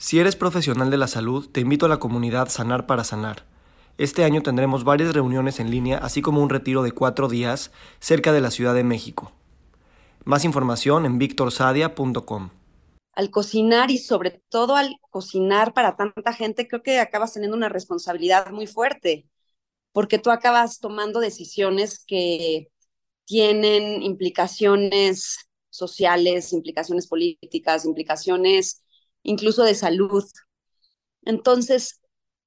Si eres profesional de la salud, te invito a la comunidad Sanar para Sanar. Este año tendremos varias reuniones en línea, así como un retiro de cuatro días cerca de la Ciudad de México. Más información en victorsadia.com. Al cocinar y sobre todo al cocinar para tanta gente, creo que acabas teniendo una responsabilidad muy fuerte, porque tú acabas tomando decisiones que tienen implicaciones sociales, implicaciones políticas, implicaciones incluso de salud. Entonces,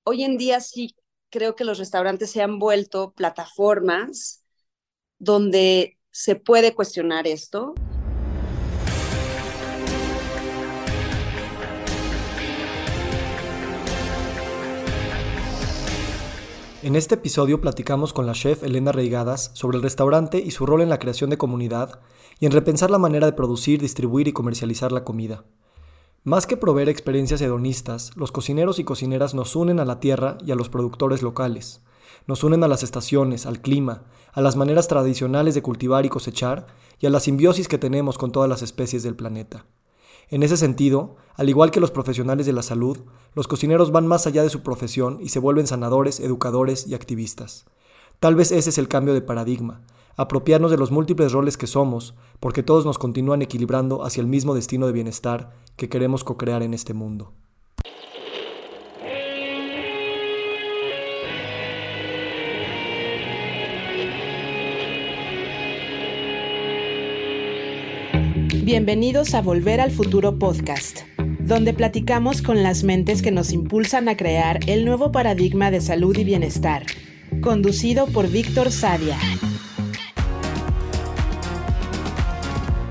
hoy en día sí creo que los restaurantes se han vuelto plataformas donde se puede cuestionar esto. En este episodio platicamos con la chef Elena Reigadas sobre el restaurante y su rol en la creación de comunidad y en repensar la manera de producir, distribuir y comercializar la comida. Más que proveer experiencias hedonistas, los cocineros y cocineras nos unen a la tierra y a los productores locales. Nos unen a las estaciones, al clima, a las maneras tradicionales de cultivar y cosechar y a la simbiosis que tenemos con todas las especies del planeta. En ese sentido, al igual que los profesionales de la salud, los cocineros van más allá de su profesión y se vuelven sanadores, educadores y activistas. Tal vez ese es el cambio de paradigma, apropiarnos de los múltiples roles que somos, porque todos nos continúan equilibrando hacia el mismo destino de bienestar que queremos co-crear en este mundo. Bienvenidos a Volver al Futuro Podcast, donde platicamos con las mentes que nos impulsan a crear el nuevo paradigma de salud y bienestar, conducido por Víctor Sadia.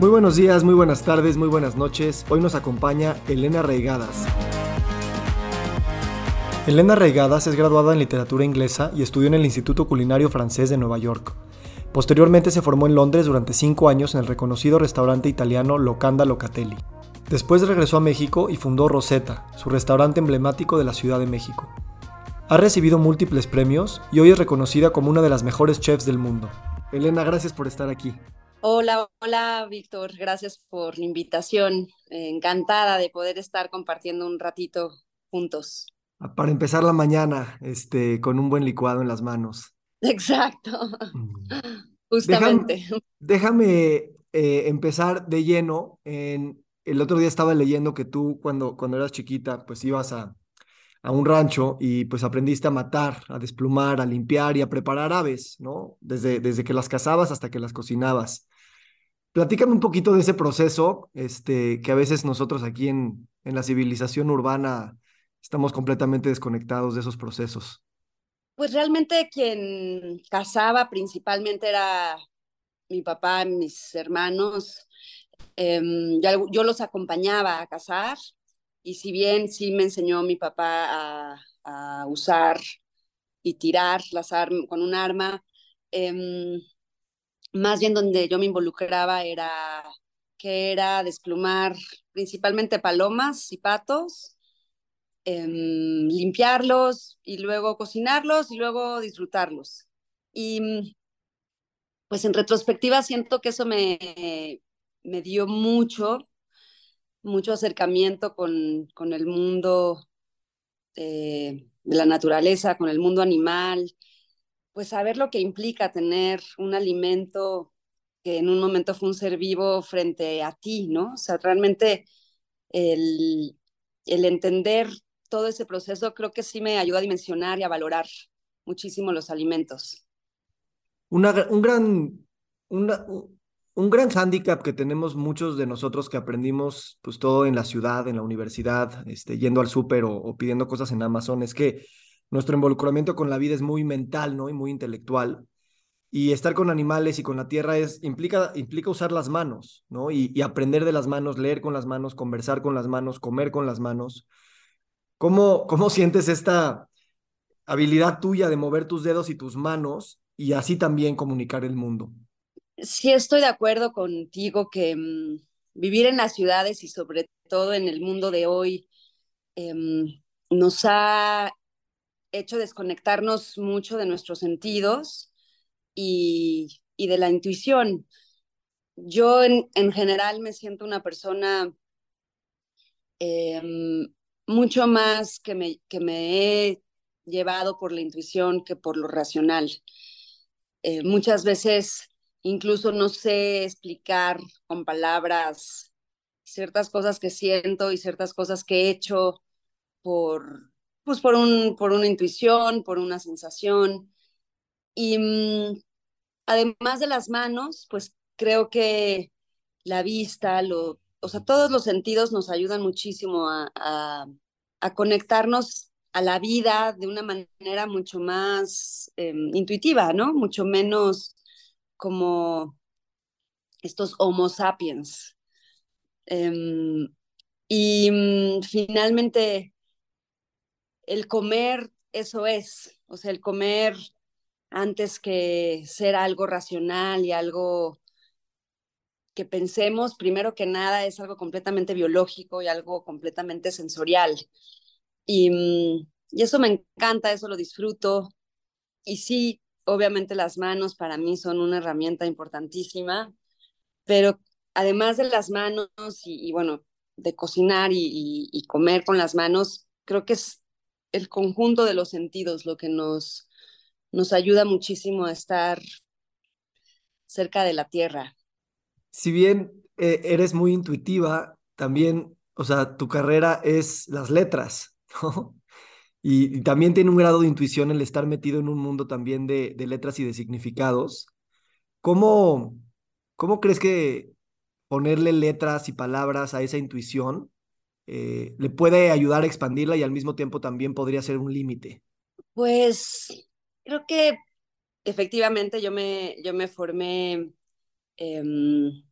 Muy buenos días, muy buenas tardes, muy buenas noches. Hoy nos acompaña Elena Reigadas. Elena Reigadas es graduada en literatura inglesa y estudió en el Instituto Culinario Francés de Nueva York. Posteriormente se formó en Londres durante cinco años en el reconocido restaurante italiano Locanda Locatelli. Después regresó a México y fundó Rosetta, su restaurante emblemático de la Ciudad de México. Ha recibido múltiples premios y hoy es reconocida como una de las mejores chefs del mundo. Elena, gracias por estar aquí. Hola, hola Víctor, gracias por la invitación. encantada de poder estar compartiendo un ratito juntos. Ah, para empezar la mañana, este, con un buen licuado en las manos. Exacto, mm. justamente. Déjame, eh, empezar de lleno. En, el otro día estaba leyendo que tú cuando, cuando eras chiquita, pues ibas a, a un rancho y pues aprendiste a matar, a desplumar, a limpiar y a preparar aves, ¿no? Desde, desde que las cazabas hasta que las cocinabas. Platícame un poquito de ese proceso, este, que a veces nosotros aquí en, en la civilización urbana estamos completamente desconectados de esos procesos. Pues realmente quien cazaba principalmente era mi papá, mis hermanos. Em, yo, los acompañaba a cazar y si bien sí me enseñó mi papá a, usar y tirar las con un arma, em, más bien donde yo me involucraba era que era desplumar principalmente palomas y patos, em, limpiarlos y luego cocinarlos y luego disfrutarlos. Y pues en retrospectiva siento que eso me, me dio mucho, mucho acercamiento con, con el mundo eh, de la naturaleza, con el mundo animal, pues saber lo que implica tener un alimento que en un momento fue un ser vivo frente a ti, ¿no? O sea, realmente el, el entender todo ese proceso creo que sí me ayuda a dimensionar y a valorar muchísimo los alimentos. Un gran, una, un gran hándicap que tenemos muchos de nosotros que aprendimos pues todo en la ciudad, en la universidad, este, yendo al súper o pidiendo cosas en Amazon, es que nuestro involucramiento con la vida es muy mental, ¿no? Y muy intelectual. Y estar con animales y con la tierra es, implica, implica usar las manos, ¿no? Y, aprender de las manos, leer con las manos, conversar con las manos, comer con las manos. ¿Cómo, cómo sientes esta habilidad tuya de mover tus dedos y tus manos y así también comunicar el mundo? Sí, estoy de acuerdo contigo que mm, vivir en las ciudades y sobre todo en el mundo de hoy em, nos ha hecho desconectarnos mucho de nuestros sentidos y, de la intuición. Yo en, general me siento una persona em, mucho más que me, que me he llevado por la intuición que por lo racional. Eh, muchas veces incluso no sé explicar con palabras ciertas cosas que siento y ciertas cosas que he hecho por, pues por, un, por una intuición, por una sensación. Y mm, además de las manos, pues creo que la vista, lo, o sea, todos los sentidos nos ayudan muchísimo a, a, conectarnos a la vida de una manera mucho más em, intuitiva, ¿no? Mucho menos como estos Homo sapiens. Em, y mm, finalmente, el comer, eso es, o sea, el comer antes que ser algo racional y algo que pensemos, primero que nada, es algo completamente biológico y algo completamente sensorial. Y, mm, y eso me encanta, eso lo disfruto. Y sí, obviamente las manos para mí son una herramienta importantísima, pero además de las manos y, bueno, de cocinar y, comer con las manos, creo que es el conjunto de los sentidos lo que nos, nos ayuda muchísimo a estar cerca de la tierra. Si bien eh, eres muy intuitiva, también, o sea, tu carrera es las letras, ¿no? Y, también tiene un grado de intuición el estar metido en un mundo también de, letras y de significados. ¿Cómo, ¿Cómo crees que ponerle letras y palabras a esa intuición eh, le puede ayudar a expandirla y al mismo tiempo también podría ser un límite? Pues creo que efectivamente yo me, yo me formé em,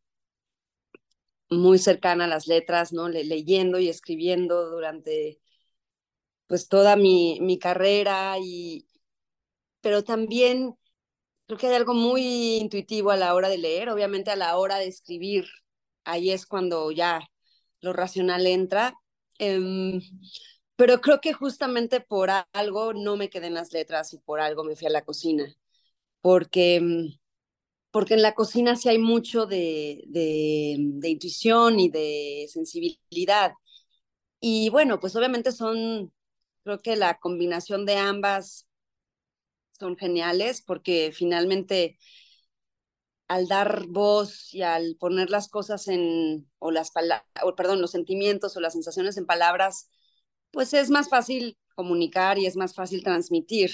muy cercana a las letras, ¿no? leyendo y escribiendo durante pues toda mi, mi carrera y pero también creo que hay algo muy intuitivo a la hora de leer, obviamente a la hora de escribir, ahí es cuando ya lo racional entra. Em, pero creo que justamente por algo no me quedé en las letras y por algo me fui a la cocina, porque, mm, porque en la cocina sí hay mucho de, de, de intuición y de sensibilidad. Y bueno, pues obviamente son, creo que la combinación de ambas son geniales porque finalmente al dar voz y al poner las cosas en, o las palabras, perdón, los sentimientos o las sensaciones en palabras, pues es más fácil comunicar y es más fácil transmitir.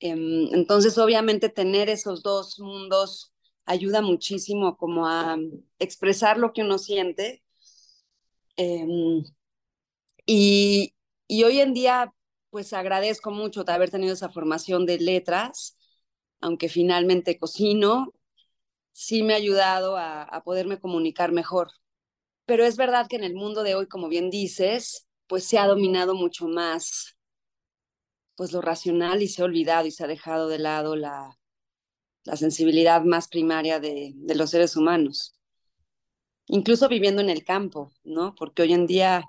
Em, entonces, obviamente, tener esos dos mundos ayuda muchísimo como a expresar lo que uno siente. Em, y, y hoy en día, pues agradezco mucho de haber tenido esa formación de letras, aunque finalmente cocino, sí me ha ayudado a, poderme comunicar mejor. Pero es verdad que en el mundo de hoy, como bien dices, pues se ha dominado mucho más pues lo racional y se ha olvidado y se ha dejado de lado la, la sensibilidad más primaria de los seres humanos. Incluso viviendo en el campo, ¿no? Porque hoy en día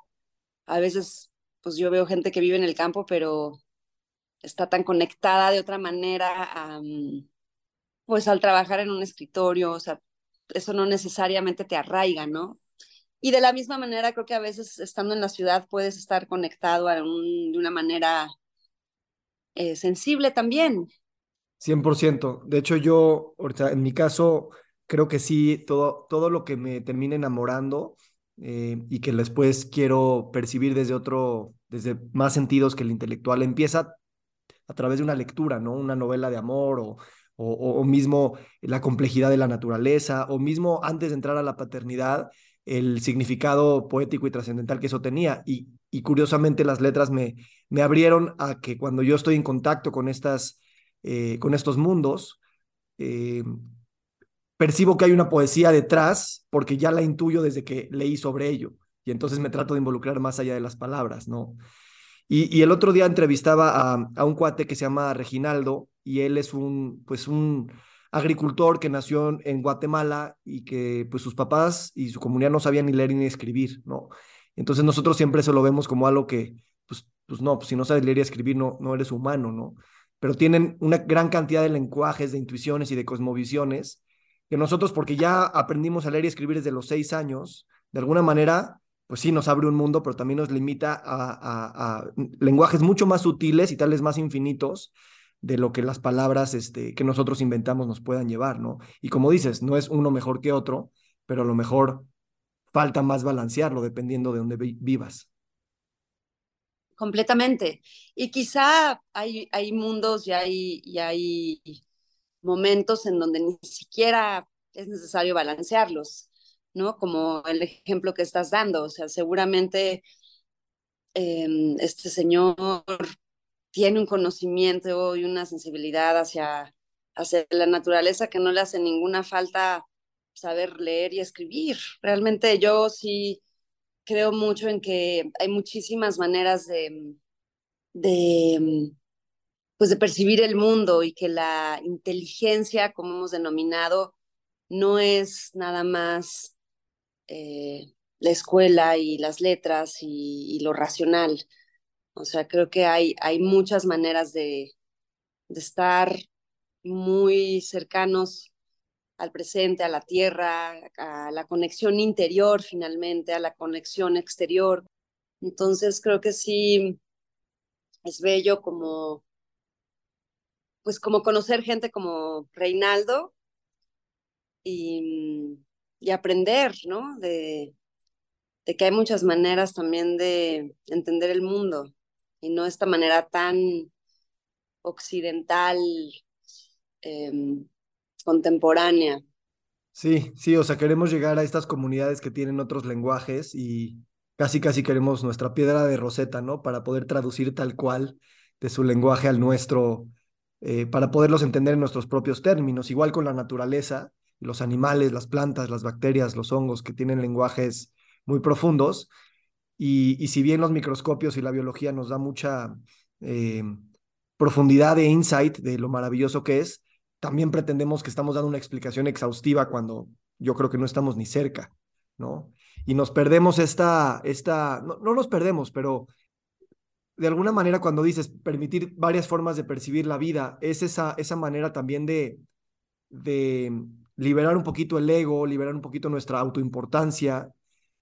a veces pues yo veo gente que vive en el campo, pero está tan conectada de otra manera a, pues al trabajar en un escritorio, o sea, eso no necesariamente te arraiga, ¿no? Y de la misma manera, creo que a veces estando en la ciudad puedes estar conectado a de una manera eh, sensible también. 100%. De hecho, yo, en mi caso, creo que sí, todo, todo lo que me termine enamorando eh, y que después quiero percibir desde otro, desde más sentidos que el intelectual, empieza a través de una lectura, ¿no? Una novela de amor o, o, mismo la complejidad de la naturaleza, o mismo antes de entrar a la paternidad, el significado poético y trascendental que eso tenía. Y, y curiosamente las letras me, me abrieron a que cuando yo estoy en contacto con, estas, eh, con estos mundos, eh, percibo que hay una poesía detrás porque ya la intuyo desde que leí sobre ello. Y entonces me trato de involucrar más allá de las palabras, ¿no? Y, y el otro día entrevistaba a, a, un cuate que se llama Reginaldo y él es un, pues un, agricultor que nació en Guatemala y que pues sus papás y su comunidad no sabían ni leer ni escribir, ¿no? Entonces nosotros siempre eso lo vemos como algo que, pues, pues no, pues si no sabes leer y escribir no, no eres humano, ¿no? Pero tienen una gran cantidad de lenguajes, de intuiciones y de cosmovisiones que nosotros, porque ya aprendimos a leer y escribir desde los seis años, de alguna manera, pues sí, nos abre un mundo, pero también nos limita a, lenguajes mucho más sutiles y tales más infinitos de lo que las palabras este, que nosotros inventamos nos puedan llevar, ¿no? Y como dices, no es uno mejor que otro, pero a lo mejor falta más balancearlo dependiendo de dónde vivas. Completamente. Y quizá hay, hay mundos y hay, y hay momentos en donde ni siquiera es necesario balancearlos. ¿no? Como el ejemplo que estás dando, o sea, seguramente em, este señor tiene un conocimiento y una sensibilidad hacia, hacia la naturaleza que no le hace ninguna falta saber leer y escribir. Realmente yo sí creo mucho en que hay muchísimas maneras de, de, pues de percibir el mundo y que la inteligencia, como hemos denominado, no es nada más eh, la escuela y las letras y, lo racional. O sea, creo que hay, hay muchas maneras de, de estar muy cercanos al presente, a la tierra, a la conexión interior finalmente, a la conexión exterior. Entonces creo que sí es bello como pues como conocer gente como Reinaldo y, y aprender, ¿no? De, de, que hay muchas maneras también de entender el mundo y no esta manera tan occidental, em, contemporánea. Sí, sí, o sea, queremos llegar a estas comunidades que tienen otros lenguajes y casi, casi queremos nuestra piedra de roseta, ¿no? Para poder traducir tal cual de su lenguaje al nuestro, eh, para poderlos entender en nuestros propios términos, igual con la naturaleza los animales, las plantas, las bacterias, los hongos, que tienen lenguajes muy profundos. Y, si bien los microscopios y la biología nos da mucha eh, profundidad e insight de lo maravilloso que es, también pretendemos que estamos dando una explicación exhaustiva cuando yo creo que no estamos ni cerca, ¿no? Y nos perdemos esta, esta no, no nos perdemos, pero de alguna manera cuando dices permitir varias formas de percibir la vida, es esa, esa manera también de, de liberar un poquito el ego, liberar un poquito nuestra autoimportancia,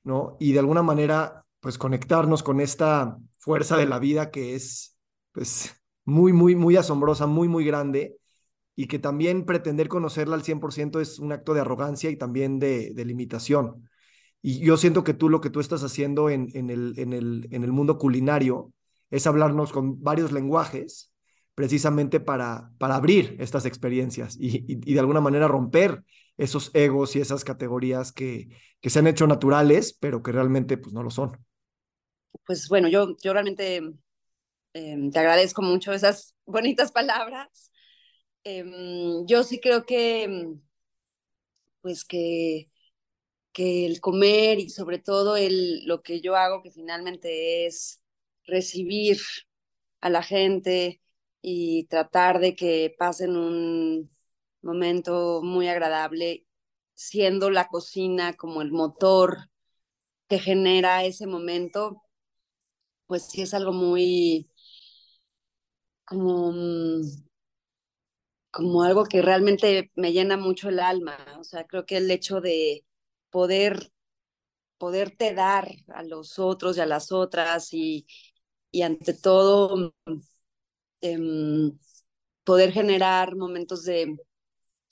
¿no? Y de alguna manera, pues conectarnos con esta fuerza de la vida que es, pues, muy, muy, muy asombrosa, muy, muy grande, y que también pretender conocerla al 100% es un acto de arrogancia y también de, de limitación. Y yo siento que tú lo que tú estás haciendo en, en, el, en, el, en el mundo culinario es hablarnos con varios lenguajes precisamente para, para abrir estas experiencias y, de alguna manera romper esos egos y esas categorías que, que se han hecho naturales, pero que realmente pues, no lo son. Pues bueno, yo, yo realmente em, te agradezco mucho esas bonitas palabras. Em, yo sí creo que, pues que, que el comer y sobre todo el, lo que yo hago, que finalmente es recibir a la gente, y tratar de que pasen un momento muy agradable, siendo la cocina como el motor que genera ese momento, pues sí es algo muy como, mm, como algo que realmente me llena mucho el alma. O sea, creo que el hecho de poder poderte dar a los otros y a las otras y, y ante todo Em, poder generar momentos de,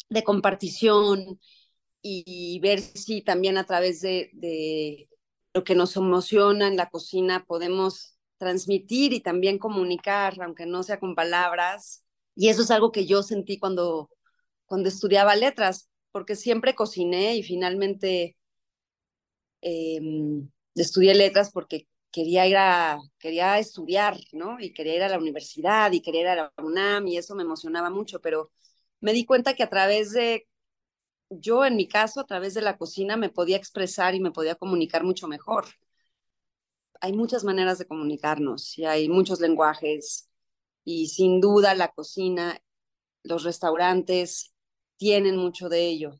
de compartición y, ver si también a través de, de, lo que nos emociona en la cocina podemos transmitir y también comunicar, aunque no sea con palabras. Y eso es algo que yo sentí cuando, cuando estudiaba letras, porque siempre cociné y finalmente eh, estudié letras porque quería ir a, quería estudiar, ¿no? Y quería ir a la universidad y quería ir a la UNAM y eso me emocionaba mucho, pero me di cuenta que a través de, yo en mi caso, a través de la cocina me podía expresar y me podía comunicar mucho mejor. Hay muchas maneras de comunicarnos y hay muchos lenguajes y sin duda la cocina, los restaurantes tienen mucho de ello.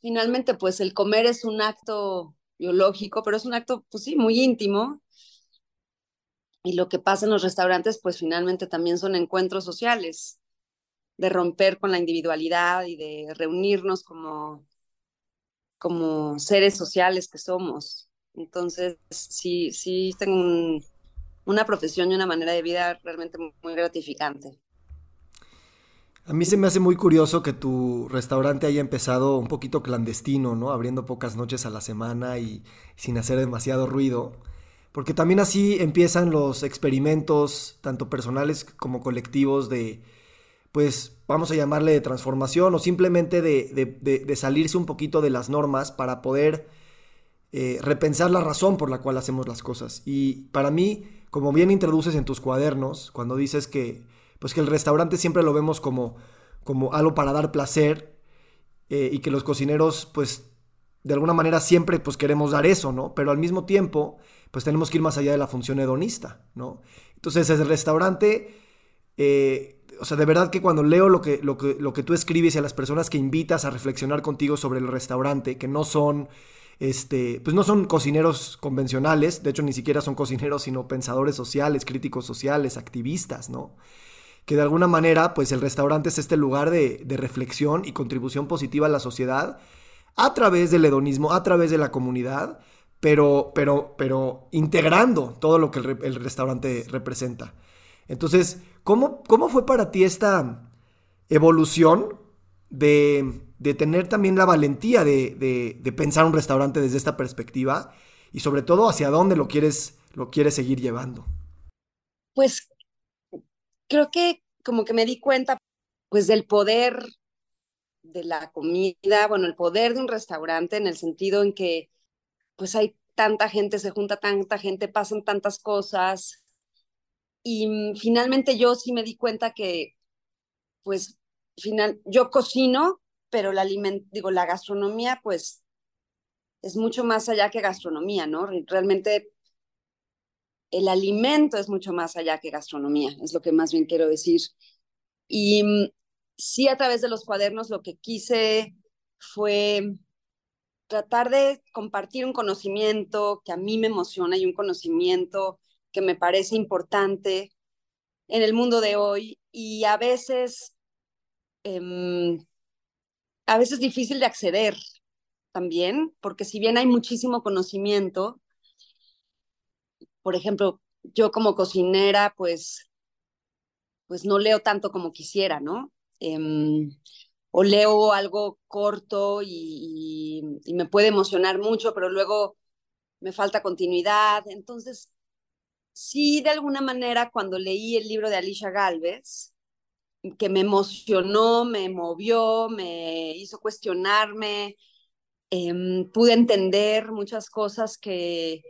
Finalmente, pues el comer es un acto biológico, pero es un acto, pues sí, muy íntimo. Y lo que pasa en los restaurantes, pues finalmente también son encuentros sociales, de romper con la individualidad y de reunirnos como, como seres sociales que somos. Entonces, sí, sí tengo una profesión y una manera de vida realmente muy gratificante. A mí se me hace muy curioso que tu restaurante haya empezado un poquito clandestino, ¿no? Abriendo pocas noches a la semana y sin hacer demasiado ruido. Porque también así empiezan los experimentos, tanto personales como colectivos, de, pues, vamos a llamarle de transformación o simplemente de, salirse un poquito de las normas para poder eh, repensar la razón por la cual hacemos las cosas. Y para mí, como bien introduces en tus cuadernos, cuando dices que pues que el restaurante siempre lo vemos como, como algo para dar placer eh, y que los cocineros pues de alguna manera siempre pues queremos dar eso, ¿no? Pero al mismo tiempo pues tenemos que ir más allá de la función hedonista, ¿no? Entonces el restaurante, eh, o sea, de verdad que cuando leo lo que, lo, que, lo que tú escribes y a las personas que invitas a reflexionar contigo sobre el restaurante, que no son este, pues no son cocineros convencionales, de hecho ni siquiera son cocineros, sino pensadores sociales, críticos sociales, activistas, ¿no? Que de alguna manera, pues el restaurante es este lugar de, reflexión y contribución positiva a la sociedad a través del hedonismo, a través de la comunidad, pero, pero, pero integrando todo lo que el, restaurante representa. Entonces, ¿cómo, ¿cómo, fue para ti esta evolución de, tener también la valentía de, de, pensar un restaurante desde esta perspectiva y sobre todo hacia dónde lo quieres, lo quieres seguir llevando? Pues creo que como que me di cuenta pues del poder de la comida, bueno, el poder de un restaurante en el sentido en que pues hay tanta gente, se junta tanta gente, pasan tantas cosas. Y mm, finalmente yo sí me di cuenta que pues final yo cocino, pero la digo, la gastronomía pues es mucho más allá que gastronomía, ¿no? Realmente el alimento es mucho más allá que gastronomía, es lo que más bien quiero decir. Y mm, sí, a través de los cuadernos lo que quise fue tratar de compartir un conocimiento que a mí me emociona y un conocimiento que me parece importante en el mundo de hoy y a veces, em, a veces difícil de acceder también, porque si bien hay muchísimo conocimiento, por ejemplo, yo como cocinera, pues, pues no leo tanto como quisiera, ¿no? Em, o leo algo corto y, me puede emocionar mucho, pero luego me falta continuidad. Entonces, sí, de alguna manera, cuando leí el libro de Alicia Galvez, que me emocionó, me movió, me hizo cuestionarme, em, pude entender muchas cosas que,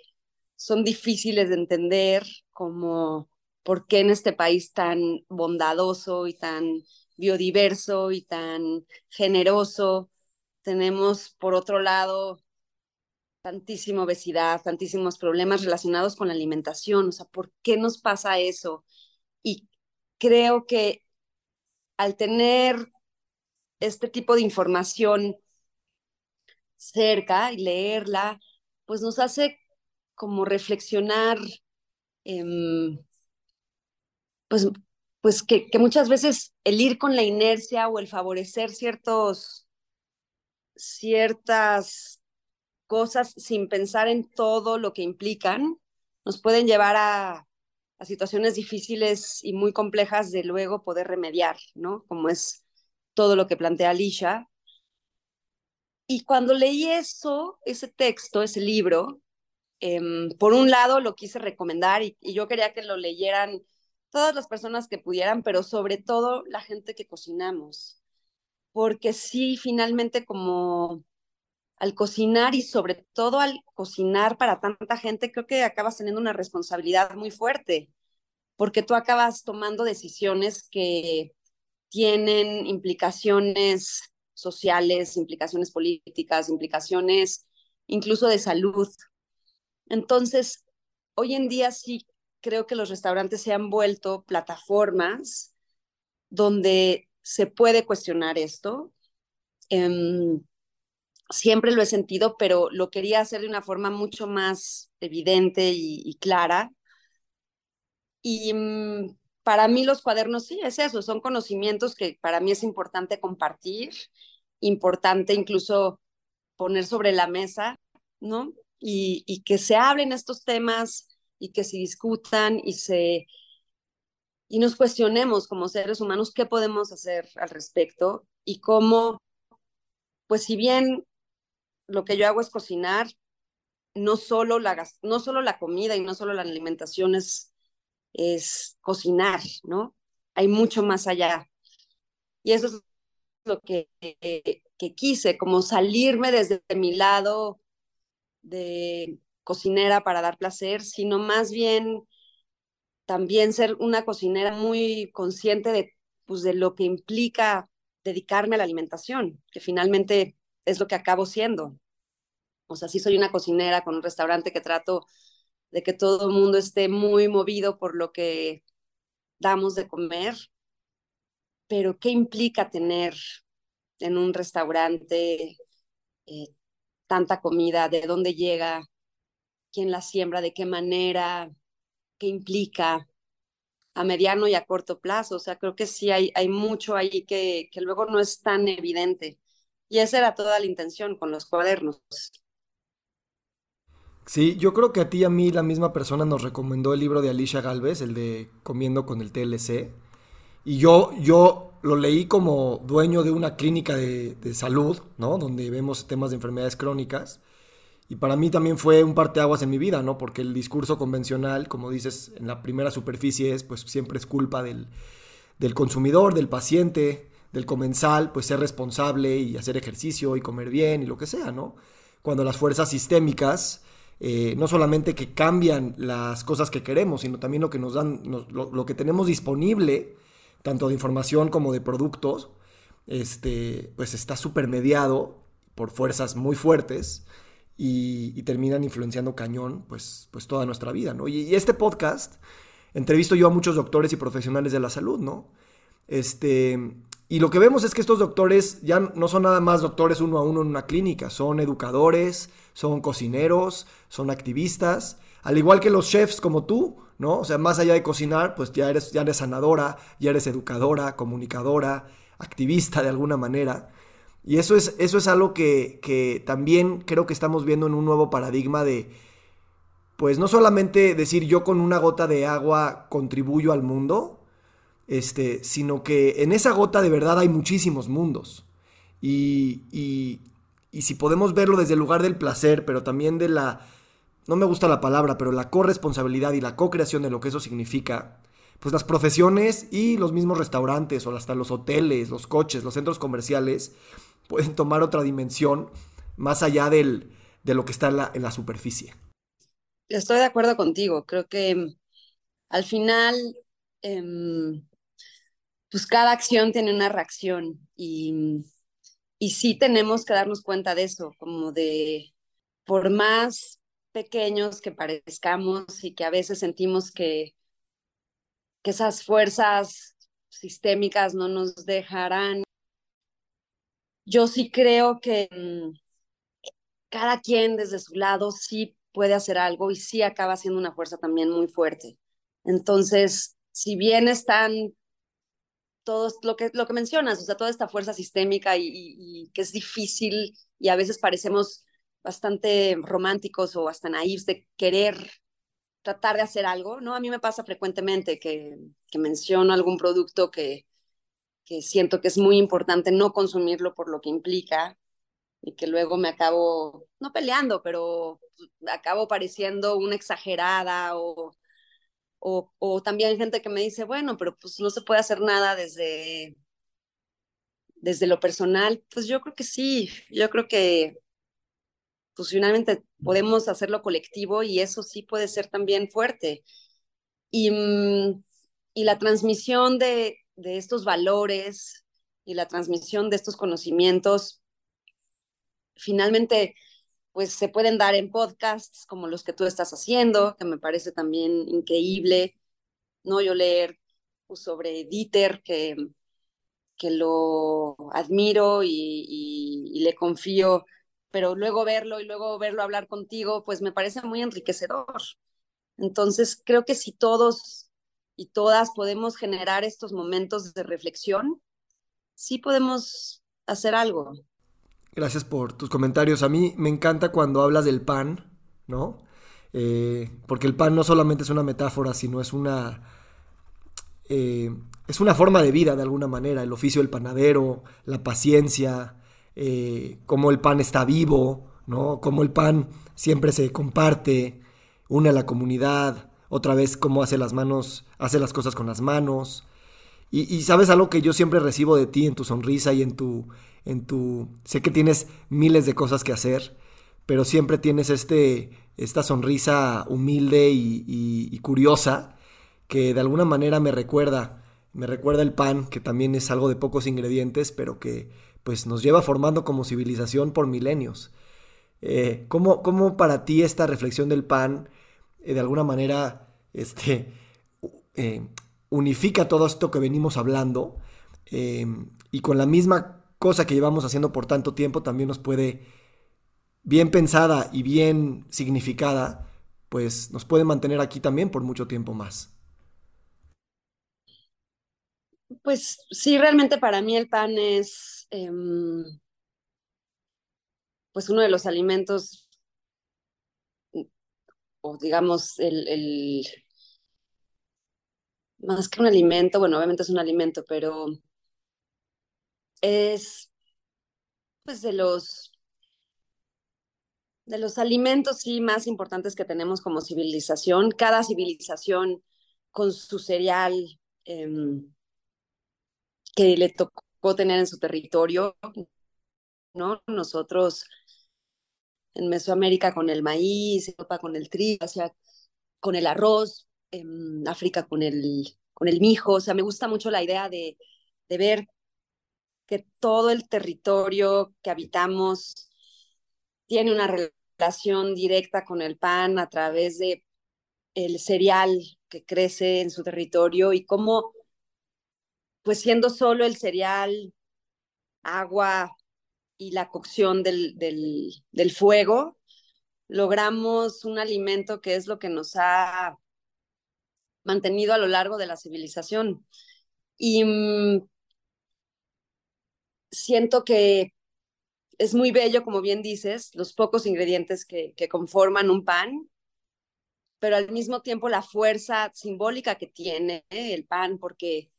son difíciles de entender, como por qué en este país tan bondadoso y tan biodiverso y tan generoso tenemos, por otro lado, tantísima obesidad, tantísimos problemas relacionados con la alimentación. O sea, ¿por qué nos pasa eso? Y creo que al tener este tipo de información cerca y leerla, pues nos hace como reflexionar, em, pues, pues que, muchas veces el ir con la inercia o el favorecer ciertos, ciertas cosas sin pensar en todo lo que implican, nos pueden llevar a, a situaciones difíciles y muy complejas de luego poder remediar, ¿no? Como es todo lo que plantea Alicia. Y cuando leí eso, ese texto, ese libro, Em, por un lado lo quise recomendar y, yo quería que lo leyeran todas las personas que pudieran, pero sobre todo la gente que cocinamos, porque sí, finalmente como al cocinar y sobre todo al cocinar para tanta gente, creo que acabas teniendo una responsabilidad muy fuerte, porque tú acabas tomando decisiones que tienen implicaciones sociales, implicaciones políticas, implicaciones incluso de salud. Entonces, hoy en día sí creo que los restaurantes se han vuelto plataformas donde se puede cuestionar esto. Em, siempre lo he sentido, pero lo quería hacer de una forma mucho más evidente y, clara. Y mm, para mí los cuadernos sí es eso, son conocimientos que para mí es importante compartir, importante incluso poner sobre la mesa, ¿no? Y, que se hablen estos temas y que se discutan y se y nos cuestionemos como seres humanos qué podemos hacer al respecto y cómo, pues si bien lo que yo hago es cocinar, no solo la, no solo la comida y no solo la alimentación es, es cocinar, ¿no? Hay mucho más allá. Y eso es lo que, que quise, como salirme desde mi lado de cocinera para dar placer, sino más bien también ser una cocinera muy consciente de, pues, de lo que implica dedicarme a la alimentación, que finalmente es lo que acabo siendo. O sea, sí soy una cocinera con un restaurante que trato de que todo el mundo esté muy movido por lo que damos de comer, pero ¿qué implica tener en un restaurante eh, tanta comida? ¿De dónde llega? ¿Quién la siembra? ¿De qué manera? ¿Qué implica? a mediano y a corto plazo. O sea, creo que sí hay, hay mucho ahí que, que luego no es tan evidente. Y esa era toda la intención con los cuadernos. Sí, yo creo que a ti y a mí la misma persona nos recomendó el libro de Alicia Galvez, el de Comiendo con el TLC. Y yo, yo lo leí como dueño de una clínica de, de salud, ¿no? Donde vemos temas de enfermedades crónicas. Y para mí también fue un parteaguas en mi vida, ¿no? Porque el discurso convencional, como dices, en la primera superficie es, pues siempre es culpa del, del consumidor, del paciente, del comensal, pues ser responsable y hacer ejercicio y comer bien y lo que sea, ¿no? Cuando las fuerzas sistémicas eh, no solamente que cambian las cosas que queremos, sino también lo que nos dan, lo, que tenemos disponible, tanto de información como de productos, este, pues está supermediado por fuerzas muy fuertes y, terminan influenciando cañón, pues, pues toda nuestra vida, ¿no? Y, este podcast, entrevisto yo a muchos doctores y profesionales de la salud, ¿no? Este, y lo que vemos es que estos doctores ya no son nada más doctores uno a uno en una clínica, son educadores, son cocineros, son activistas, al igual que los chefs como tú, ¿no? O sea, más allá de cocinar, pues ya eres, ya eres sanadora, ya eres educadora, comunicadora, activista de alguna manera. Y eso es, eso es algo que, que también creo que estamos viendo en un nuevo paradigma de, pues no solamente decir yo con una gota de agua contribuyo al mundo, este, sino que en esa gota de verdad hay muchísimos mundos. Y, y, y si podemos verlo desde el lugar del placer, pero también de la, no me gusta la palabra, pero la corresponsabilidad y la co-creación de lo que eso significa, pues las profesiones y los mismos restaurantes o hasta los hoteles, los coches, los centros comerciales pueden tomar otra dimensión más allá del, de lo que está en la, superficie. Estoy de acuerdo contigo, creo que mm, al final eh, pues cada acción tiene una reacción y, y sí tenemos que darnos cuenta de eso, como de, por más pequeños que parezcamos y que a veces sentimos que, que esas fuerzas sistémicas no nos dejarán, yo sí creo que mm, cada quien desde su lado sí puede hacer algo y sí acaba siendo una fuerza también muy fuerte. Entonces, si bien están todo lo que, lo que mencionas, o sea, toda esta fuerza sistémica y, que es difícil y a veces parecemos bastante románticos o hasta naivos de querer tratar de hacer algo, ¿no? A mí me pasa frecuentemente que, que menciono algún producto que, que siento que es muy importante no consumirlo por lo que implica y que luego me acabo, no peleando, pero acabo pareciendo una exagerada o o, o también gente que me dice, bueno, pero pues no se puede hacer nada desde, desde lo personal. Pues yo creo que sí, yo creo que pues finalmente podemos hacerlo colectivo y eso sí puede ser también fuerte. Y, mm, y la transmisión de, de estos valores y la transmisión de estos conocimientos, finalmente pues se pueden dar en podcasts como los que tú estás haciendo, que me parece también increíble, ¿no? Yo leer pues, sobre Dieter, que, que lo admiro y, y, le confío, pero luego verlo y luego verlo hablar contigo, pues me parece muy enriquecedor. Entonces, creo que si todos y todas podemos generar estos momentos de reflexión, sí podemos hacer algo. Gracias por tus comentarios. A mí me encanta cuando hablas del pan, ¿no? Eh, porque el pan no solamente es una metáfora, sino es una, eh, es una forma de vida de alguna manera, el oficio del panadero, la paciencia, eh, cómo el pan está vivo, ¿no? Cómo el pan siempre se comparte, une a la comunidad, otra vez cómo hace las manos, hace las cosas con las manos. Y, y, sabes algo que yo siempre recibo de ti en tu sonrisa y en tu, en tu, sé que tienes miles de cosas que hacer, pero siempre tienes este, esta sonrisa humilde y, curiosa que de alguna manera me recuerda, me recuerda el pan, que también es algo de pocos ingredientes, pero que pues nos lleva formando como civilización por milenios. Eh, ¿cómo, ¿cómo, para ti esta reflexión del pan eh, de alguna manera este, eh, unifica todo esto que venimos hablando y con la misma cosa que llevamos haciendo por tanto tiempo también nos puede bien pensada y bien significada, pues nos puede mantener aquí también por mucho tiempo más. Pues sí, realmente para mí el pan es em, pues uno de los alimentos, o digamos, el, el, más que un alimento, bueno, obviamente es un alimento, pero es pues de los de los alimentos sí más importantes que tenemos como civilización. Cada civilización con su cereal em, que le tocó tener en su territorio, ¿no? Nosotros en Mesoamérica con el maíz, Europa con el trigo, con el arroz, en África con el, con el mijo. O sea, me gusta mucho la idea de, de ver que todo el territorio que habitamos tiene una relación directa con el pan a través de el cereal que crece en su territorio y cómo, pues siendo solo el cereal, agua y la cocción del, del, fuego, logramos un alimento que es lo que nos ha mantenido a lo largo de la civilización. Y mm, siento que es muy bello, como bien dices, los pocos ingredientes que, que conforman un pan, pero al mismo tiempo la fuerza simbólica que tiene el pan, porque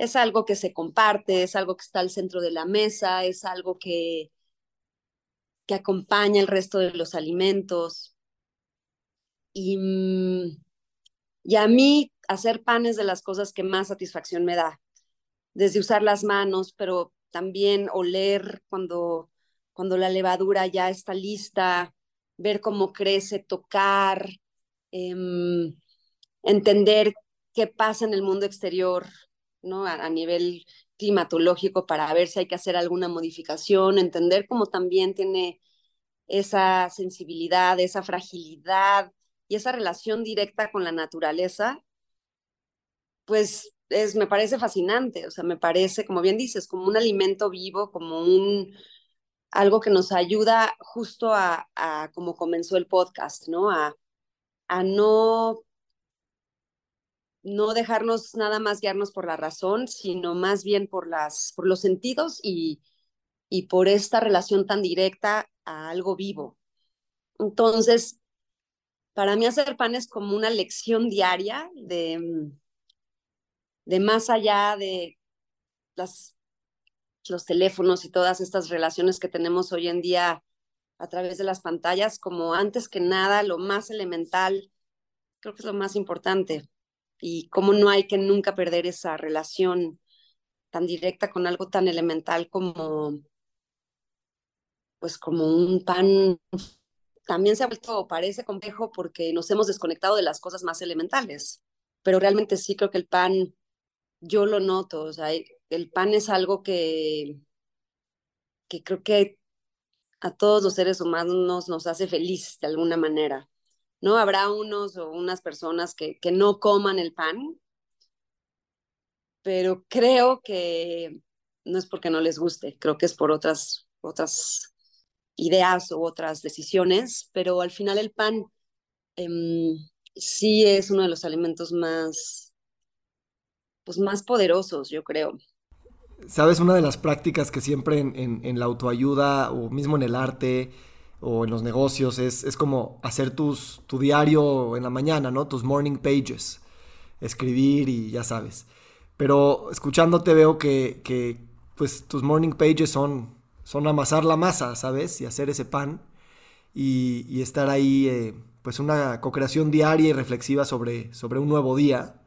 es algo que se comparte, es algo que está al centro de la mesa, es algo que, que acompaña el resto de los alimentos. Y, mm, y a mí hacer pan es de las cosas que más satisfacción me da, desde usar las manos, pero también oler cuando cuando la levadura ya está lista, ver cómo crece, tocar, em, entender qué pasa en el mundo exterior, ¿no? A, a, nivel climatológico para ver si hay que hacer alguna modificación, entender cómo también tiene esa sensibilidad, esa fragilidad y esa relación directa con la naturaleza, pues es, me parece fascinante, o sea, me parece, como bien dices, como un alimento vivo, como un, algo que nos ayuda justo a, a como comenzó el podcast, ¿no? A, a no, no dejarnos nada más guiarnos por la razón, sino más bien por, las, por los sentidos y, y por esta relación tan directa a algo vivo. Entonces, para mí hacer pan es como una lección diaria de, de más allá de las los teléfonos y todas estas relaciones que tenemos hoy en día a través de las pantallas, como antes que nada, lo más elemental, creo que es lo más importante. Y cómo no hay que nunca perder esa relación tan directa con algo tan elemental como, pues como un pan. También se ha vuelto, parece complejo porque nos hemos desconectado de las cosas más elementales, pero realmente sí creo que el pan, yo lo noto, o sea, el pan es algo que, que creo que a todos los seres humanos nos hace feliz de alguna manera. ¿No? Habrá unos o unas personas que, que no coman el pan, pero creo que no es porque no les guste, creo que es por otras, otras ideas o otras decisiones, pero al final el pan eh, sí es uno de los alimentos más, pues más poderosos, yo creo. Sabes, una de las prácticas que siempre en, la autoayuda o mismo en el arte o en los negocios, es, es como hacer tus, tu diario en la mañana, ¿no? Tus morning pages, escribir y ya sabes. Pero escuchándote veo que, que pues tus morning pages son, son amasar la masa, ¿sabes? Y hacer ese pan y, y estar ahí, eh, pues una co-creación diaria y reflexiva sobre, sobre un nuevo día.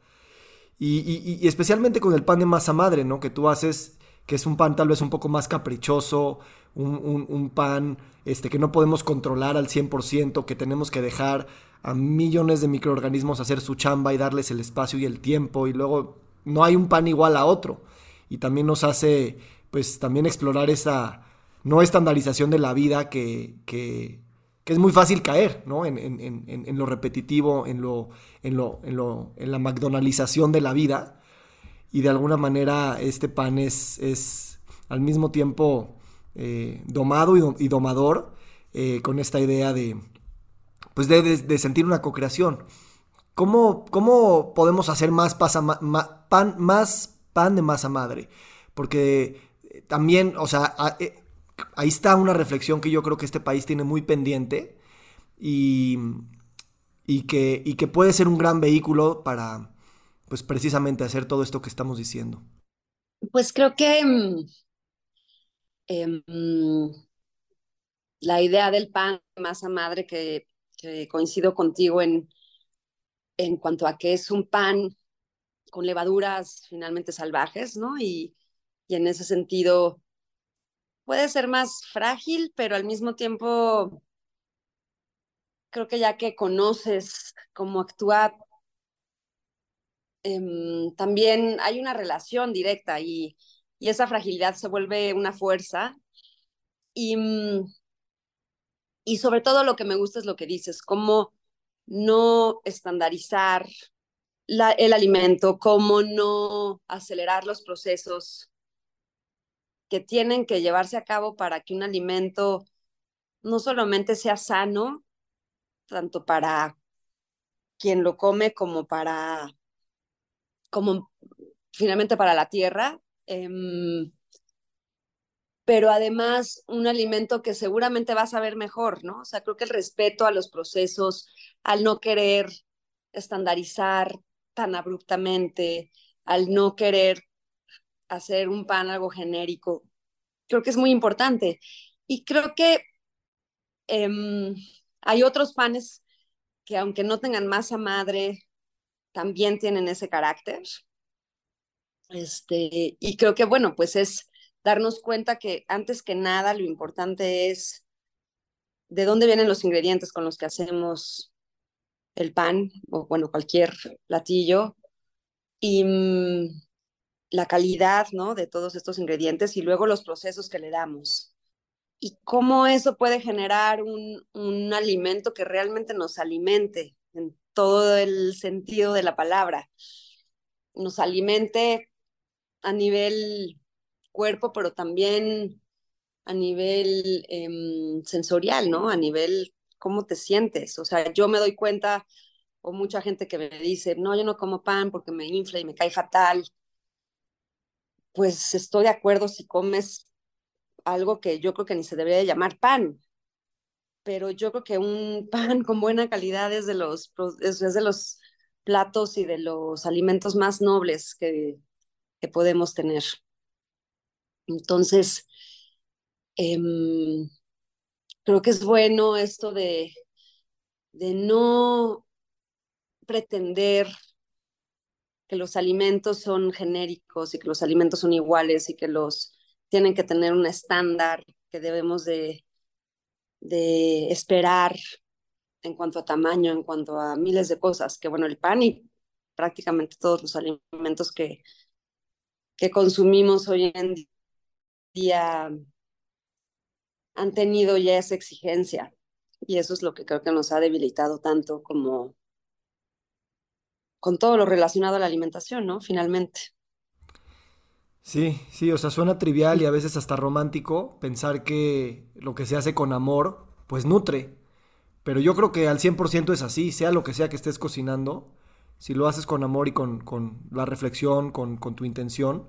Y, y, y, especialmente con el pan de masa madre, ¿no? Que tú haces, que es un pan tal vez un poco más caprichoso, un, un, pan este, que no podemos controlar al 100%, que tenemos que dejar a millones de microorganismos hacer su chamba y darles el espacio y el tiempo, y luego no hay un pan igual a otro. Y también nos hace, pues, también explorar esa no estandarización de la vida que, que, que es muy fácil caer, ¿no? En, en, en, en lo repetitivo, en, lo, en, lo, en, lo, en la McDonaldización de la vida. Y de alguna manera este pan es, es al mismo tiempo eh, domado y, domador eh, con esta idea de, pues de, de, sentir una co-creación. ¿Cómo, ¿Cómo, podemos hacer más, pasa, pan, más pan de masa madre? Porque también, o sea, eh, ahí está una reflexión que yo creo que este país tiene muy pendiente y, y, que, y que puede ser un gran vehículo para, pues precisamente hacer todo esto que estamos diciendo. Pues creo que eh, la idea del pan masa madre, que, que coincido contigo en, en cuanto a que es un pan con levaduras finalmente salvajes, ¿no? Y, y en ese sentido puede ser más frágil, pero al mismo tiempo creo que ya que conoces cómo actúa, eh, también hay una relación directa y, y, esa fragilidad se vuelve una fuerza. Y, y sobre todo lo que me gusta es lo que dices, cómo no estandarizar la, el alimento, cómo no acelerar los procesos que tienen que llevarse a cabo para que un alimento no solamente sea sano, tanto para quien lo come como para, como finalmente para la tierra, eh, pero además un alimento que seguramente va a saber mejor, ¿no? O sea, creo que el respeto a los procesos, al no querer estandarizar tan abruptamente, al no querer hacer un pan algo genérico, creo que es muy importante. Y creo que eh, hay otros panes que aunque no tengan masa madre, también tienen ese carácter. Este, y creo que, bueno, pues es darnos cuenta que antes que nada lo importante es de dónde vienen los ingredientes con los que hacemos el pan o, bueno, cualquier platillo. Y, la calidad ¿no? de todos estos ingredientes y luego los procesos que le damos. Y cómo eso puede generar un, un alimento que realmente nos alimente en todo el sentido de la palabra. Nos alimente a nivel cuerpo, pero también a nivel eh, sensorial, ¿no? A nivel cómo te sientes. O sea, yo me doy cuenta, o mucha gente que me dice, no, yo no como pan porque me infla y me cae fatal pues estoy de acuerdo si comes algo que yo creo que ni se debería llamar pan, pero yo creo que un pan con buena calidad es de los, es de los platos y de los alimentos más nobles que, que podemos tener. Entonces, eh, creo que es bueno esto de, de no pretender que los alimentos son genéricos y que los alimentos son iguales y que los tienen que tener un estándar que debemos de, de esperar en cuanto a tamaño, en cuanto a miles de cosas, que bueno, el pan y prácticamente todos los alimentos que, que consumimos hoy en día han tenido ya esa exigencia y eso es lo que creo que nos ha debilitado tanto como con todo lo relacionado a la alimentación, ¿no? Finalmente. Sí, sí, o sea, suena trivial y a veces hasta romántico pensar que lo que se hace con amor, pues nutre. Pero yo creo que al 100% es así, sea lo que sea que estés cocinando, si lo haces con amor y con, con la reflexión, con, con, tu intención,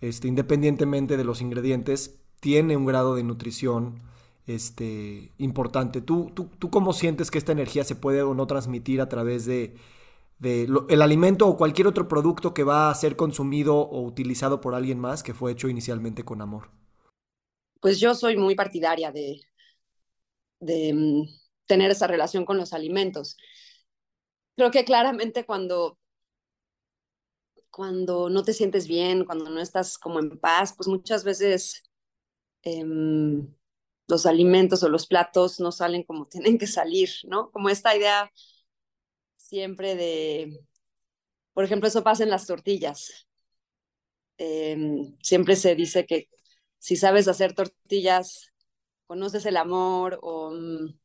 este, independientemente de los ingredientes, tiene un grado de nutrición este, importante. ¿Tú, tú, ¿Tú cómo sientes que esta energía se puede o no transmitir a través de, el alimento o cualquier otro producto que va a ser consumido o utilizado por alguien más que fue hecho inicialmente con amor? Pues yo soy muy partidaria de, de mm, tener esa relación con los alimentos. Creo que claramente cuando cuando no te sientes bien, cuando no estás como en paz, pues muchas veces em, los alimentos o los platos no salen como tienen que salir, ¿no? Como esta idea siempre de, por ejemplo, eso pasa en las tortillas. Em, siempre se dice que si sabes hacer tortillas, conoces el amor, o, mm,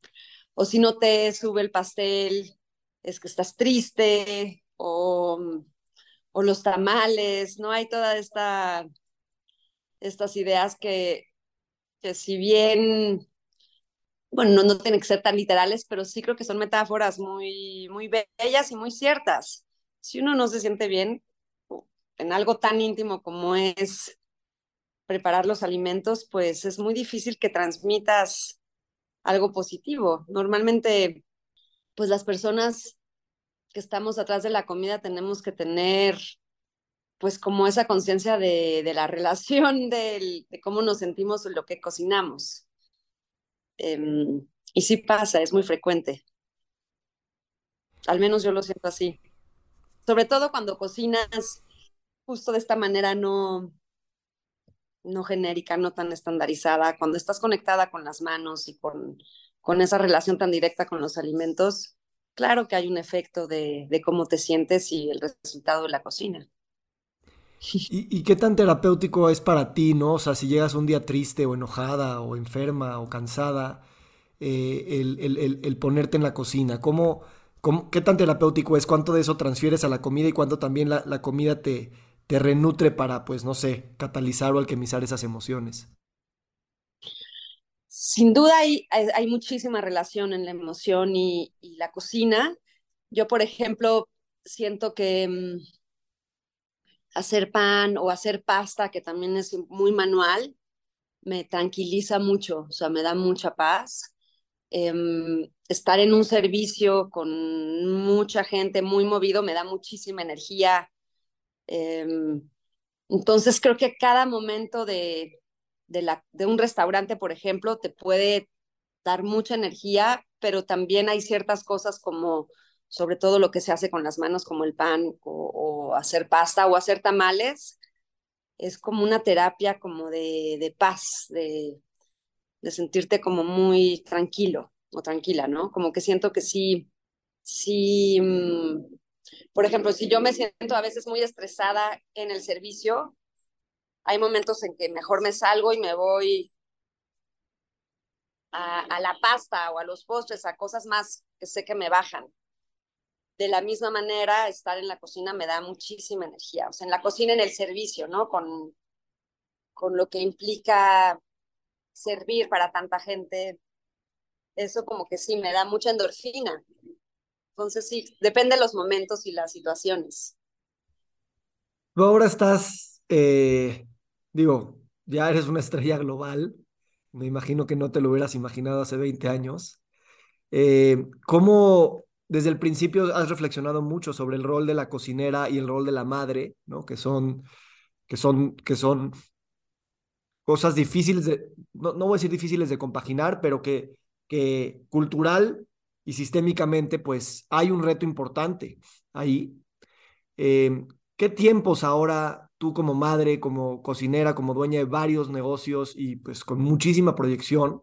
o si no te sube el pastel, es que estás triste, o, mm, o los tamales, ¿no? Hay toda esta, estas ideas que, que si bien, bueno, no, no tienen que ser tan literales, pero sí creo que son metáforas muy, muy bellas y muy ciertas. Si uno no se siente bien en algo tan íntimo como es preparar los alimentos, pues es muy difícil que transmitas algo positivo. Normalmente, pues las personas que estamos atrás de la comida tenemos que tener pues como esa conciencia de, la relación, de, cómo nos sentimos lo que cocinamos. Um, y sí pasa, es muy frecuente. Al menos yo lo siento así. Sobre todo cuando cocinas justo de esta manera no, no genérica, no tan estandarizada, cuando estás conectada con las manos y con, con esa relación tan directa con los alimentos, claro que hay un efecto de, de cómo te sientes y el resultado de la cocina. ¿Y, qué tan terapéutico es para ti, no? O sea, si llegas un día triste o enojada o enferma o cansada, eh, el, ponerte en la cocina, ¿cómo, qué tan terapéutico es? ¿Cuánto de eso transfieres a la comida y cuánto también la, comida te, te renutre para, pues, no sé, catalizar o alquimizar esas emociones? Sin duda hay, hay, muchísima relación en la emoción y, y la cocina. Yo, por ejemplo, siento que mm, hacer pan o hacer pasta, que también es muy manual, me tranquiliza mucho, o sea, me da mucha paz. Em, estar en un servicio con mucha gente muy movido me da muchísima energía. Em, entonces creo que cada momento de, de, un restaurante, por ejemplo, te puede dar mucha energía, pero también hay ciertas cosas como sobre todo lo que se hace con las manos, como el pan o, hacer pasta o hacer tamales, es como una terapia como de, de paz, de, de, sentirte como muy tranquilo o tranquila, ¿no? Como que siento que sí, sí, mm, por ejemplo, si yo me siento a veces muy estresada en el servicio, hay momentos en que mejor me salgo y me voy a, a la pasta o a los postres, a cosas más que sé que me bajan de la misma manera, estar en la cocina me da muchísima energía. O sea, en la cocina, en el servicio, ¿no? Con, con lo que implica servir para tanta gente, eso como que sí, me da mucha endorfina. Entonces sí, depende de los momentos y las situaciones. Tú ahora estás, eh, digo, ya eres una estrella global. Me imagino que no te lo hubieras imaginado hace 20 años. Eh, ¿Cómo desde el principio has reflexionado mucho sobre el rol de la cocinera y el rol de la madre, ¿no? Que son, que son, que son cosas difíciles de, no, no voy a decir difíciles de compaginar, pero que, cultural y sistémicamente, pues hay un reto importante ahí. Eh, ¿Qué tiempos ahora tú como madre, como cocinera, como dueña de varios negocios y pues con muchísima proyección,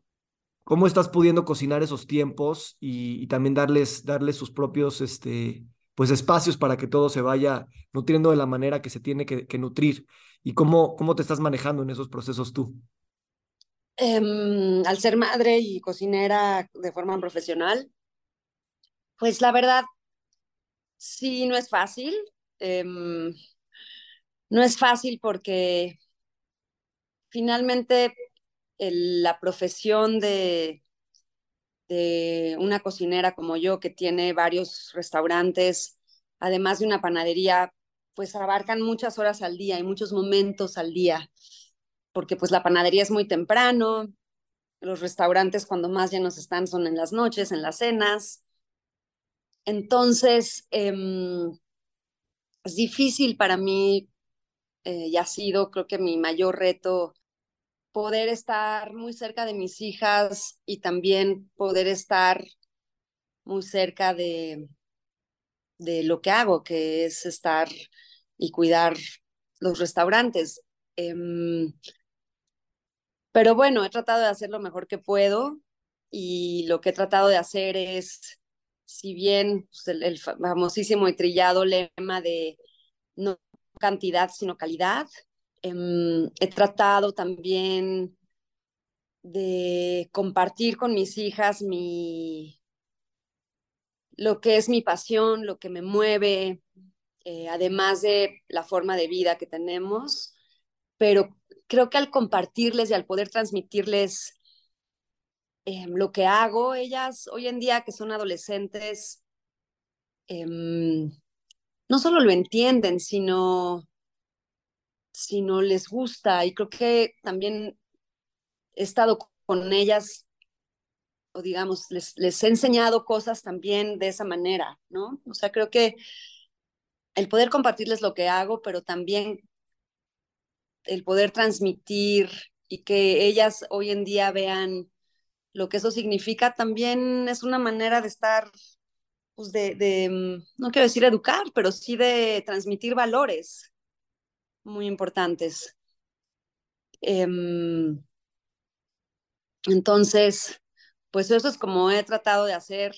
cómo estás pudiendo cocinar esos tiempos y, también darles, darles sus propios este, pues, espacios para que todo se vaya nutriendo de la manera que se tiene que, nutrir. ¿Y cómo, cómo te estás manejando en esos procesos tú? Em, al ser madre y cocinera de forma profesional, pues la verdad, sí, no es fácil. Em, no es fácil porque finalmente la profesión de, de una cocinera como yo, que tiene varios restaurantes, además de una panadería, pues abarcan muchas horas al día y muchos momentos al día, porque pues la panadería es muy temprano, los restaurantes cuando más llenos están son en las noches, en las cenas. Entonces, em, es difícil para mí eh, y ha sido, creo que mi mayor reto, poder estar muy cerca de mis hijas y también poder estar muy cerca de, de lo que hago, que es estar y cuidar los restaurantes. Em, pero bueno, he tratado de hacer lo mejor que puedo y lo que he tratado de hacer es, si bien pues, el, famosísimo y trillado lema de no cantidad, sino calidad, em, he tratado también de compartir con mis hijas mi, lo que es mi pasión, lo que me mueve, eh, además de la forma de vida que tenemos, pero creo que al compartirles y al poder transmitirles eh, lo que hago, ellas hoy en día que son adolescentes, eh, no solo lo entienden, sino, sino les gusta. Y creo que también he estado con ellas, o digamos, les, les he enseñado cosas también de esa manera, ¿no? O sea, creo que el poder compartirles lo que hago, pero también el poder transmitir y que ellas hoy en día vean lo que eso significa, también es una manera de estar, pues de, mm, no quiero decir educar, pero sí de transmitir valores muy importantes. Em, entonces, pues eso es como he tratado de hacer.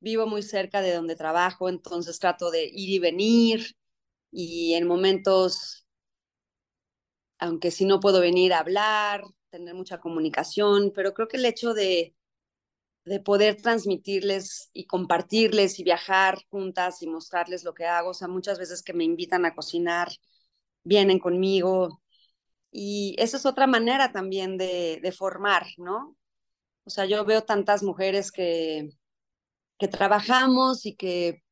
Vivo muy cerca de donde trabajo, entonces trato de ir y venir y en momentos aunque sí no puedo venir a hablar, tener mucha comunicación, pero creo que el hecho de, de poder transmitirles y compartirles y viajar juntas y mostrarles lo que hago, o sea, muchas veces que me invitan a cocinar, vienen conmigo. Y esa es otra manera también de, formar, ¿no? O sea, yo veo tantas mujeres que, que trabajamos y que,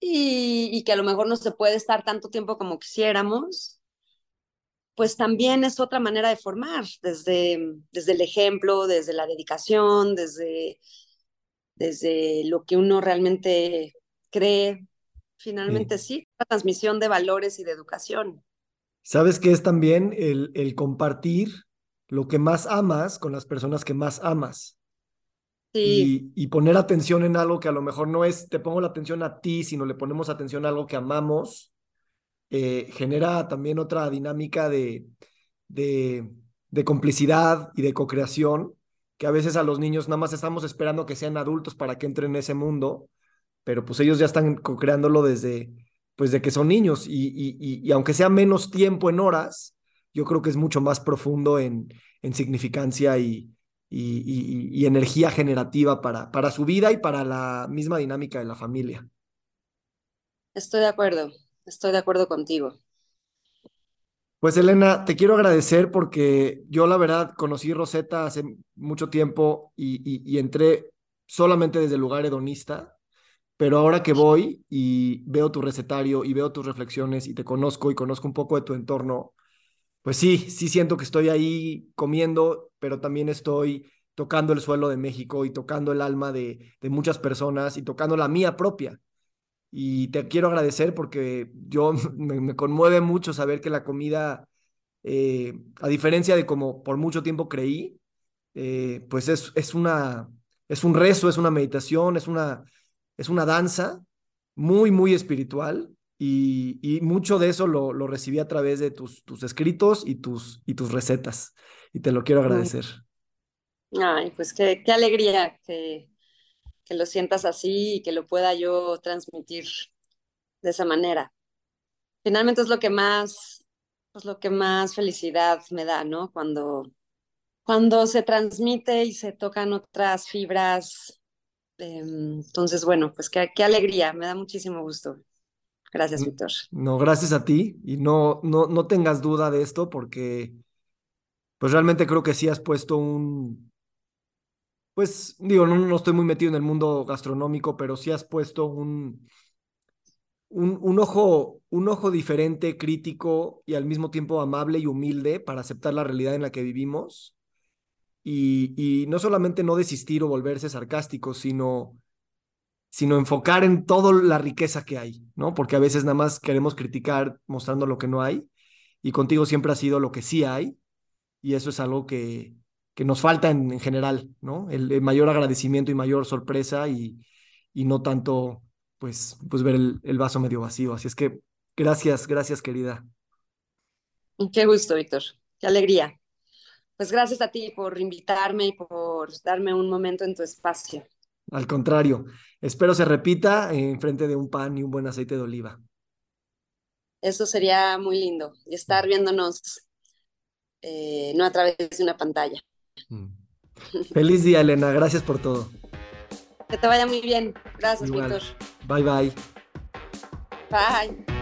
y que a lo mejor no se puede estar tanto tiempo como quisiéramos, pues también es otra manera de formar, desde, desde el ejemplo, desde la dedicación, desde, desde lo que uno realmente cree. Finalmente sí, la transmisión de valores y de educación. ¿Sabes qué es también el, el compartir lo que más amas con las personas que más amas? Sí. Y, y, poner atención en algo que a lo mejor no es, te pongo la atención a ti, sino le ponemos atención a algo que amamos eh, genera también otra dinámica de, de, de complicidad y de co-creación, que a veces a los niños nada más estamos esperando que sean adultos para que entren en ese mundo, pero pues ellos ya están co-creándolo desde, pues de que son niños y, y, y, aunque sea menos tiempo en horas, yo creo que es mucho más profundo en, en significancia y, y, energía generativa para, para su vida y para la misma dinámica de la familia. Estoy de acuerdo. Estoy de acuerdo contigo. Pues Elena, te quiero agradecer porque yo la verdad conocí Rosetta hace mucho tiempo y, entré solamente desde el lugar hedonista, pero ahora que voy y veo tu recetario y veo tus reflexiones y te conozco y conozco un poco de tu entorno, pues sí, sí siento que estoy ahí comiendo, pero también estoy tocando el suelo de México y tocando el alma de, de muchas personas y tocando la mía propia. Y te quiero agradecer porque yo me, conmueve mucho saber que la comida, eh, a diferencia de como por mucho tiempo creí, eh, pues es, es, una, es un rezo, es una meditación, es una, es una danza muy, muy espiritual y, y mucho de eso lo, lo, recibí a través de tus, tus escritos y tus, y tus recetas y te lo quiero agradecer. Ay, pues qué, qué alegría que, que lo sientas así y que lo pueda yo transmitir de esa manera. Finalmente es lo que más, pues lo que más felicidad me da, ¿no? Cuando, cuando se transmite y se tocan otras fibras. Em, entonces, bueno, pues qué, qué alegría, me da muchísimo gusto. Gracias, Víctor. No, gracias a ti y no, no, no tengas duda de esto porque pues realmente creo que sí has puesto un, pues digo, no, no, estoy muy metido en el mundo gastronómico, pero sí has puesto un, un, un, ojo, un ojo diferente, crítico y al mismo tiempo amable y humilde para aceptar la realidad en la que vivimos. Y, no solamente no desistir o volverse sarcástico, sino, sino enfocar en toda la riqueza que hay, ¿no? Porque a veces nada más queremos criticar mostrando lo que no hay y contigo siempre ha sido lo que sí hay y eso es algo que, que nos falta en, general, ¿no? El, mayor agradecimiento y mayor sorpresa y, y no tanto, pues, pues ver el, el, vaso medio vacío. Así es que gracias, gracias, querida. Qué gusto, Víctor. Qué alegría. Pues gracias a ti por invitarme y por darme un momento en tu espacio. Al contrario, espero se repita en frente de un pan y un buen aceite de oliva. Eso sería muy lindo, y estar viéndonos eh, no a través de una pantalla. Mm. Feliz día, Elena. Gracias por todo. Que te vaya muy bien. Gracias, Víctor. Bye, bye. Bye.